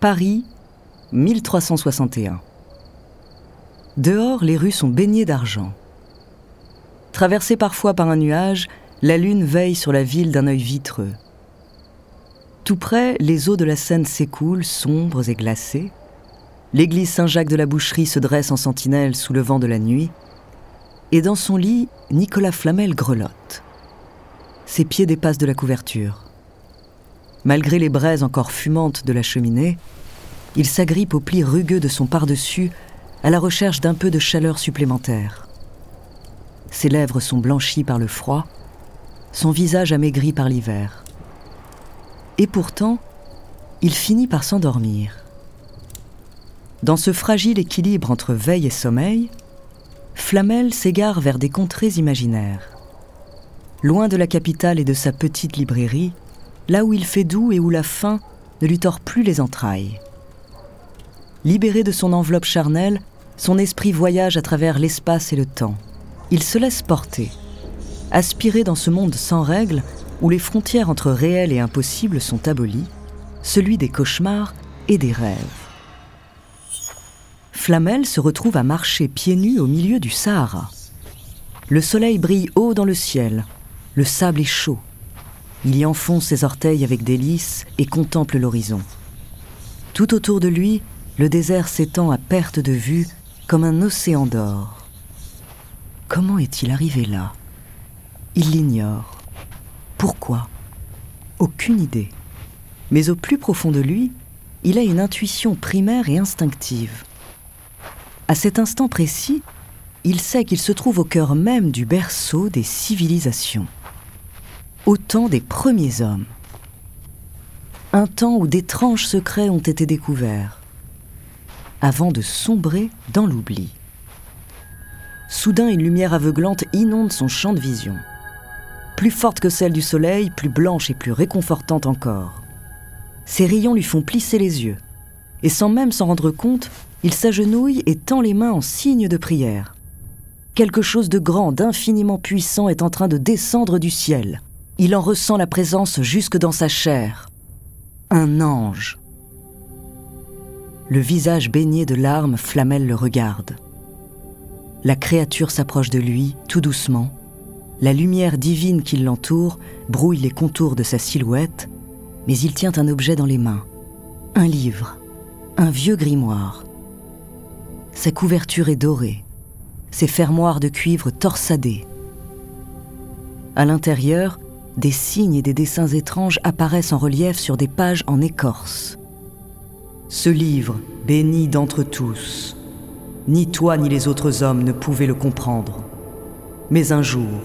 Paris, 1361. Dehors, les rues sont baignées d'argent. Traversée parfois par un nuage, la lune veille sur la ville d'un œil vitreux. Tout près, les eaux de la Seine s'écoulent, sombres et glacées. L'église Saint-Jacques de la Boucherie se dresse en sentinelle sous le vent de la nuit. Et dans son lit, Nicolas Flamel grelotte. Ses pieds dépassent de la couverture. Malgré les braises encore fumantes de la cheminée, il s'agrippe au pli rugueux de son par-dessus à la recherche d'un peu de chaleur supplémentaire. Ses lèvres sont blanchies par le froid, son visage amaigri par l'hiver. Et pourtant, il finit par s'endormir. Dans ce fragile équilibre entre veille et sommeil, Flamel s'égare vers des contrées imaginaires. Loin de la capitale et de sa petite librairie, là où il fait doux et où la faim ne lui tord plus les entrailles. Libéré de son enveloppe charnelle, son esprit voyage à travers l'espace et le temps. Il se laisse porter, aspiré dans ce monde sans règles où les frontières entre réel et impossible sont abolies, celui des cauchemars et des rêves. Flamel se retrouve à marcher pieds nus au milieu du Sahara. Le soleil brille haut dans le ciel, le sable est chaud. Il y enfonce ses orteils avec délice et contemple l'horizon. Tout autour de lui, le désert s'étend à perte de vue comme un océan d'or. Comment est-il arrivé là? Il l'ignore. Pourquoi? Aucune idée. Mais au plus profond de lui, il a une intuition primaire et instinctive. À cet instant précis, il sait qu'il se trouve au cœur même du berceau des civilisations au temps des premiers hommes. Un temps où d'étranges secrets ont été découverts, avant de sombrer dans l'oubli. Soudain, une lumière aveuglante inonde son champ de vision. Plus forte que celle du soleil, plus blanche et plus réconfortante encore. Ses rayons lui font plisser les yeux, et sans même s'en rendre compte, il s'agenouille et tend les mains en signe de prière. Quelque chose de grand, d'infiniment puissant est en train de descendre du ciel. Il en ressent la présence jusque dans sa chair. Un ange. Le visage baigné de larmes, Flamel le regarde. La créature s'approche de lui, tout doucement. La lumière divine qui l'entoure brouille les contours de sa silhouette, mais il tient un objet dans les mains. Un livre, un vieux grimoire. Sa couverture est dorée, ses fermoirs de cuivre torsadés. À l'intérieur, des signes et des dessins étranges apparaissent en relief sur des pages en écorce. Ce livre, béni d'entre tous, ni toi ni les autres hommes ne pouvaient le comprendre. Mais un jour,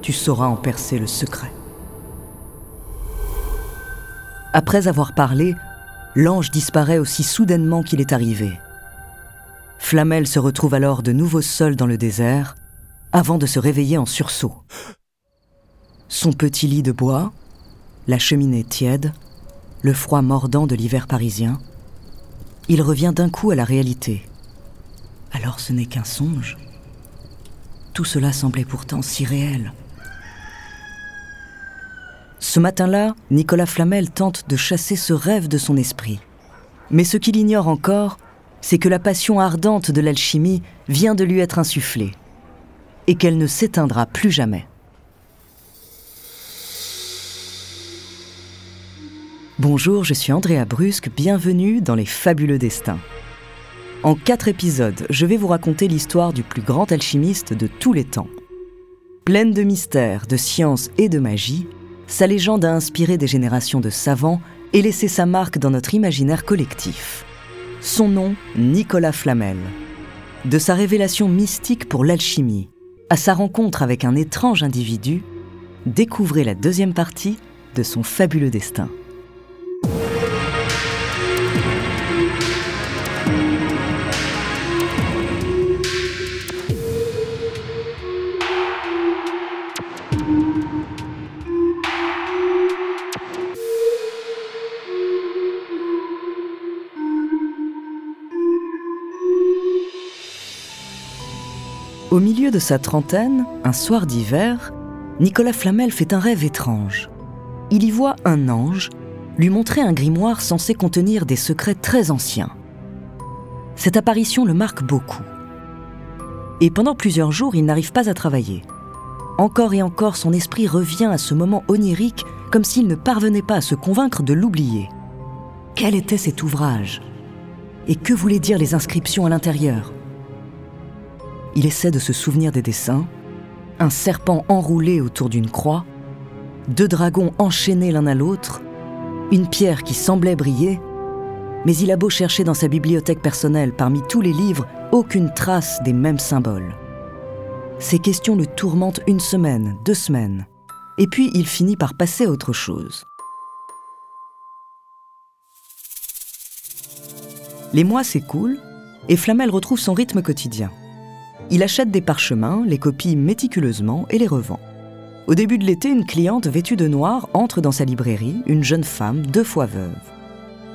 tu sauras en percer le secret. Après avoir parlé, l'ange disparaît aussi soudainement qu'il est arrivé. Flamel se retrouve alors de nouveau seul dans le désert, avant de se réveiller en sursaut son petit lit de bois, la cheminée tiède, le froid mordant de l'hiver parisien, il revient d'un coup à la réalité. Alors ce n'est qu'un songe. Tout cela semblait pourtant si réel. Ce matin-là, Nicolas Flamel tente de chasser ce rêve de son esprit. Mais ce qu'il ignore encore, c'est que la passion ardente de l'alchimie vient de lui être insufflée, et qu'elle ne s'éteindra plus jamais. Bonjour, je suis Andrea Brusque, bienvenue dans Les Fabuleux Destins. En quatre épisodes, je vais vous raconter l'histoire du plus grand alchimiste de tous les temps. Pleine de mystères, de science et de magie, sa légende a inspiré des générations de savants et laissé sa marque dans notre imaginaire collectif. Son nom, Nicolas Flamel. De sa révélation mystique pour l'alchimie à sa rencontre avec un étrange individu, découvrez la deuxième partie de son fabuleux destin. Au milieu de sa trentaine, un soir d'hiver, Nicolas Flamel fait un rêve étrange. Il y voit un ange lui montrer un grimoire censé contenir des secrets très anciens. Cette apparition le marque beaucoup. Et pendant plusieurs jours, il n'arrive pas à travailler. Encore et encore, son esprit revient à ce moment onirique comme s'il ne parvenait pas à se convaincre de l'oublier. Quel était cet ouvrage? Et que voulaient dire les inscriptions à l'intérieur? Il essaie de se souvenir des dessins. Un serpent enroulé autour d'une croix, deux dragons enchaînés l'un à l'autre, une pierre qui semblait briller, mais il a beau chercher dans sa bibliothèque personnelle parmi tous les livres aucune trace des mêmes symboles. Ces questions le tourmentent une semaine, deux semaines, et puis il finit par passer à autre chose. Les mois s'écoulent et Flamel retrouve son rythme quotidien. Il achète des parchemins, les copie méticuleusement et les revend. Au début de l'été, une cliente vêtue de noir entre dans sa librairie, une jeune femme, deux fois veuve.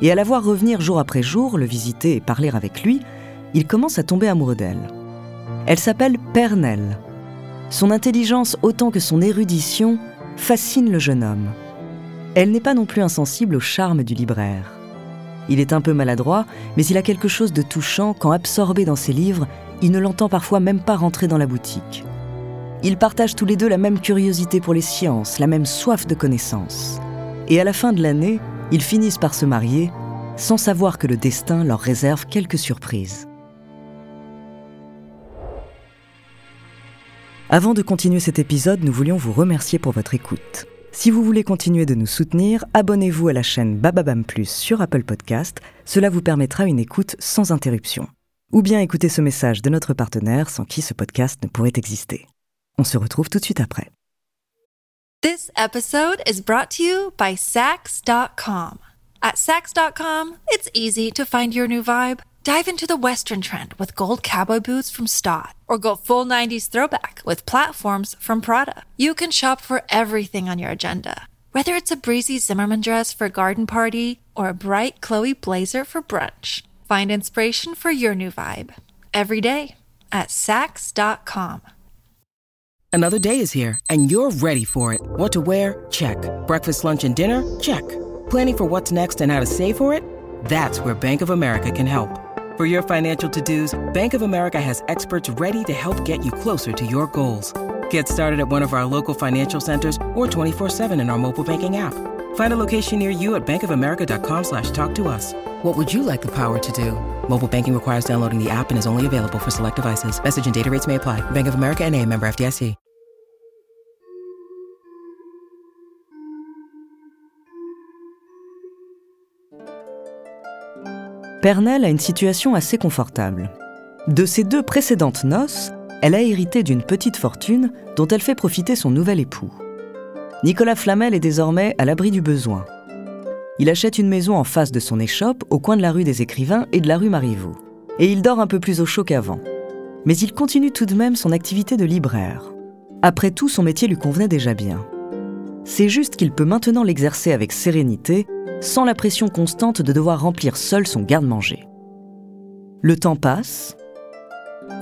Et à la voir revenir jour après jour, le visiter et parler avec lui, il commence à tomber amoureux d'elle. Elle s'appelle Pernelle. Son intelligence autant que son érudition fascine le jeune homme. Elle n'est pas non plus insensible au charme du libraire. Il est un peu maladroit, mais il a quelque chose de touchant quand, absorbé dans ses livres, il ne l'entend parfois même pas rentrer dans la boutique. Ils partagent tous les deux la même curiosité pour les sciences, la même soif de connaissance. Et à la fin de l'année, ils finissent par se marier sans savoir que le destin leur réserve quelques surprises. Avant de continuer cet épisode, nous voulions vous remercier pour votre écoute. Si vous voulez continuer de nous soutenir, abonnez-vous à la chaîne Bababam Plus sur Apple Podcast. Cela vous permettra une écoute sans interruption ou bien écouter ce message de notre partenaire sans qui ce podcast ne pourrait exister. On se retrouve tout de suite après. This episode is brought to you by Sax.com. At Sax.com, it's easy to find your new vibe. Dive into the Western trend with gold cowboy boots from Stott, or go full 90s throwback with platforms from Prada. You can shop for everything on your agenda, whether it's a breezy Zimmerman dress for a garden party or a bright Chloe blazer for brunch. Find inspiration for your new vibe every day at Sax.com. Another day is here, and you're ready for it. What to wear? Check. Breakfast, lunch, and dinner? Check. Planning for what's next and how to save for it? That's where Bank of America can help. For your financial to dos, Bank of America has experts ready to help get you closer to your goals. Get started at one of our local financial centers or 24 7 in our mobile banking app. Find a location near you at bankofamerica.com slash talk to us. What would you like the power to do? Mobile banking requires downloading the app and is only available for select devices. Message and data rates may apply. Bank of America and a member FDIC. Pernelle a une situation assez confortable. De ses deux précédentes noces, elle a hérité d'une petite fortune dont elle fait profiter son nouvel époux. Nicolas Flamel est désormais à l'abri du besoin. Il achète une maison en face de son échoppe, au coin de la rue des Écrivains et de la rue Marivaux. Et il dort un peu plus au chaud qu'avant. Mais il continue tout de même son activité de libraire. Après tout, son métier lui convenait déjà bien. C'est juste qu'il peut maintenant l'exercer avec sérénité, sans la pression constante de devoir remplir seul son garde-manger. Le temps passe.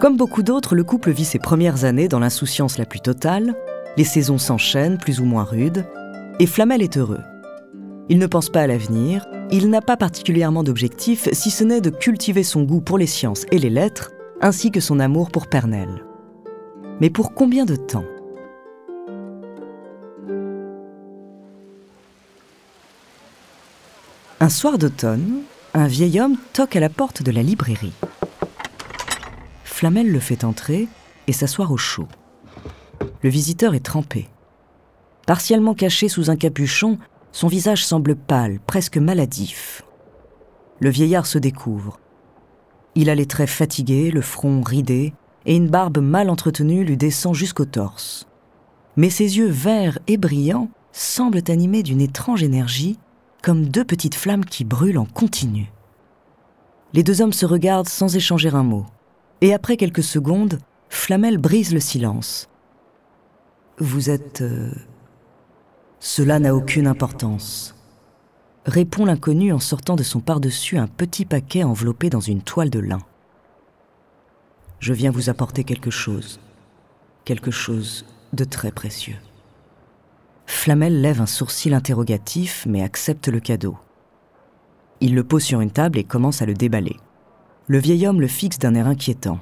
Comme beaucoup d'autres, le couple vit ses premières années dans l'insouciance la plus totale, les saisons s'enchaînent, plus ou moins rudes, et Flamel est heureux. Il ne pense pas à l'avenir, il n'a pas particulièrement d'objectif si ce n'est de cultiver son goût pour les sciences et les lettres, ainsi que son amour pour Pernelle. Mais pour combien de temps? Un soir d'automne, un vieil homme toque à la porte de la librairie. Flamel le fait entrer et s'asseoir au chaud. Le visiteur est trempé. Partiellement caché sous un capuchon, son visage semble pâle, presque maladif. Le vieillard se découvre. Il a les traits fatigués, le front ridé, et une barbe mal entretenue lui descend jusqu'au torse. Mais ses yeux verts et brillants semblent animés d'une étrange énergie comme deux petites flammes qui brûlent en continu. Les deux hommes se regardent sans échanger un mot. Et après quelques secondes, Flamel brise le silence. Vous êtes... Euh, cela n'a aucune importance. Répond l'inconnu en sortant de son par-dessus un petit paquet enveloppé dans une toile de lin. Je viens vous apporter quelque chose. Quelque chose de très précieux. Flamel lève un sourcil interrogatif mais accepte le cadeau. Il le pose sur une table et commence à le déballer. Le vieil homme le fixe d'un air inquiétant.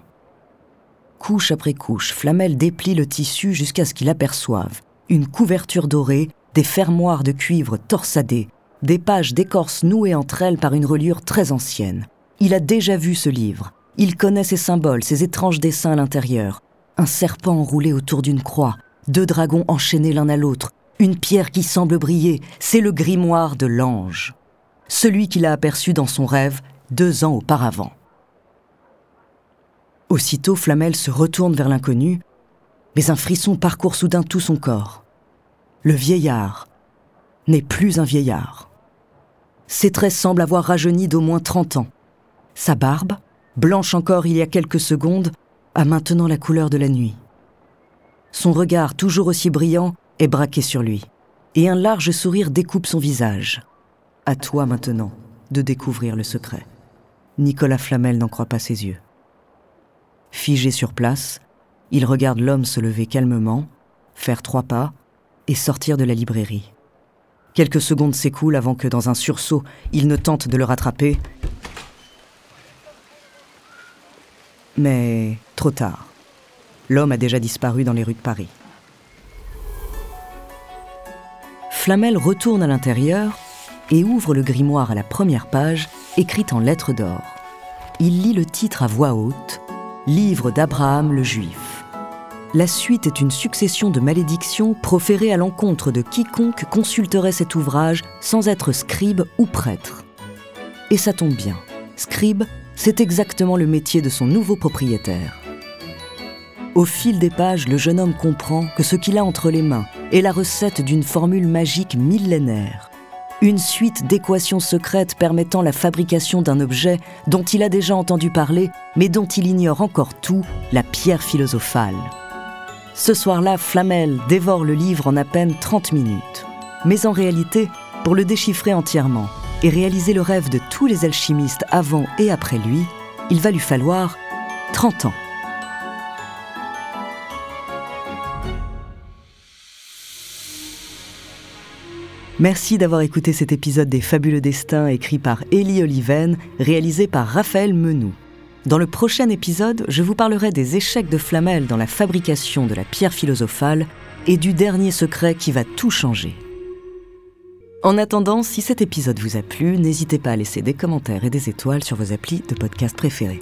Couche après couche, Flamel déplie le tissu jusqu'à ce qu'il aperçoive une couverture dorée, des fermoirs de cuivre torsadés, des pages d'écorce nouées entre elles par une reliure très ancienne. Il a déjà vu ce livre. Il connaît ses symboles, ses étranges dessins à l'intérieur. Un serpent enroulé autour d'une croix, deux dragons enchaînés l'un à l'autre, une pierre qui semble briller, c'est le grimoire de l'ange, celui qu'il a aperçu dans son rêve deux ans auparavant. Aussitôt, Flamel se retourne vers l'inconnu, mais un frisson parcourt soudain tout son corps. Le vieillard n'est plus un vieillard. Ses traits semblent avoir rajeuni d'au moins trente ans. Sa barbe, blanche encore il y a quelques secondes, a maintenant la couleur de la nuit. Son regard, toujours aussi brillant, est braqué sur lui, et un large sourire découpe son visage. À toi maintenant de découvrir le secret. Nicolas Flamel n'en croit pas ses yeux. Figé sur place, il regarde l'homme se lever calmement, faire trois pas et sortir de la librairie. Quelques secondes s'écoulent avant que, dans un sursaut, il ne tente de le rattraper. Mais trop tard. L'homme a déjà disparu dans les rues de Paris. Flamel retourne à l'intérieur et ouvre le grimoire à la première page, écrite en lettres d'or. Il lit le titre à voix haute Livre d'Abraham le Juif. La suite est une succession de malédictions proférées à l'encontre de quiconque consulterait cet ouvrage sans être scribe ou prêtre. Et ça tombe bien. Scribe, c'est exactement le métier de son nouveau propriétaire. Au fil des pages, le jeune homme comprend que ce qu'il a entre les mains est la recette d'une formule magique millénaire. Une suite d'équations secrètes permettant la fabrication d'un objet dont il a déjà entendu parler, mais dont il ignore encore tout, la pierre philosophale. Ce soir-là, Flamel dévore le livre en à peine 30 minutes. Mais en réalité, pour le déchiffrer entièrement et réaliser le rêve de tous les alchimistes avant et après lui, il va lui falloir 30 ans. Merci d'avoir écouté cet épisode des Fabuleux Destins écrit par Élie Oliven, réalisé par Raphaël Menou. Dans le prochain épisode, je vous parlerai des échecs de Flamel dans la fabrication de la pierre philosophale et du dernier secret qui va tout changer. En attendant, si cet épisode vous a plu, n'hésitez pas à laisser des commentaires et des étoiles sur vos applis de podcast préférés.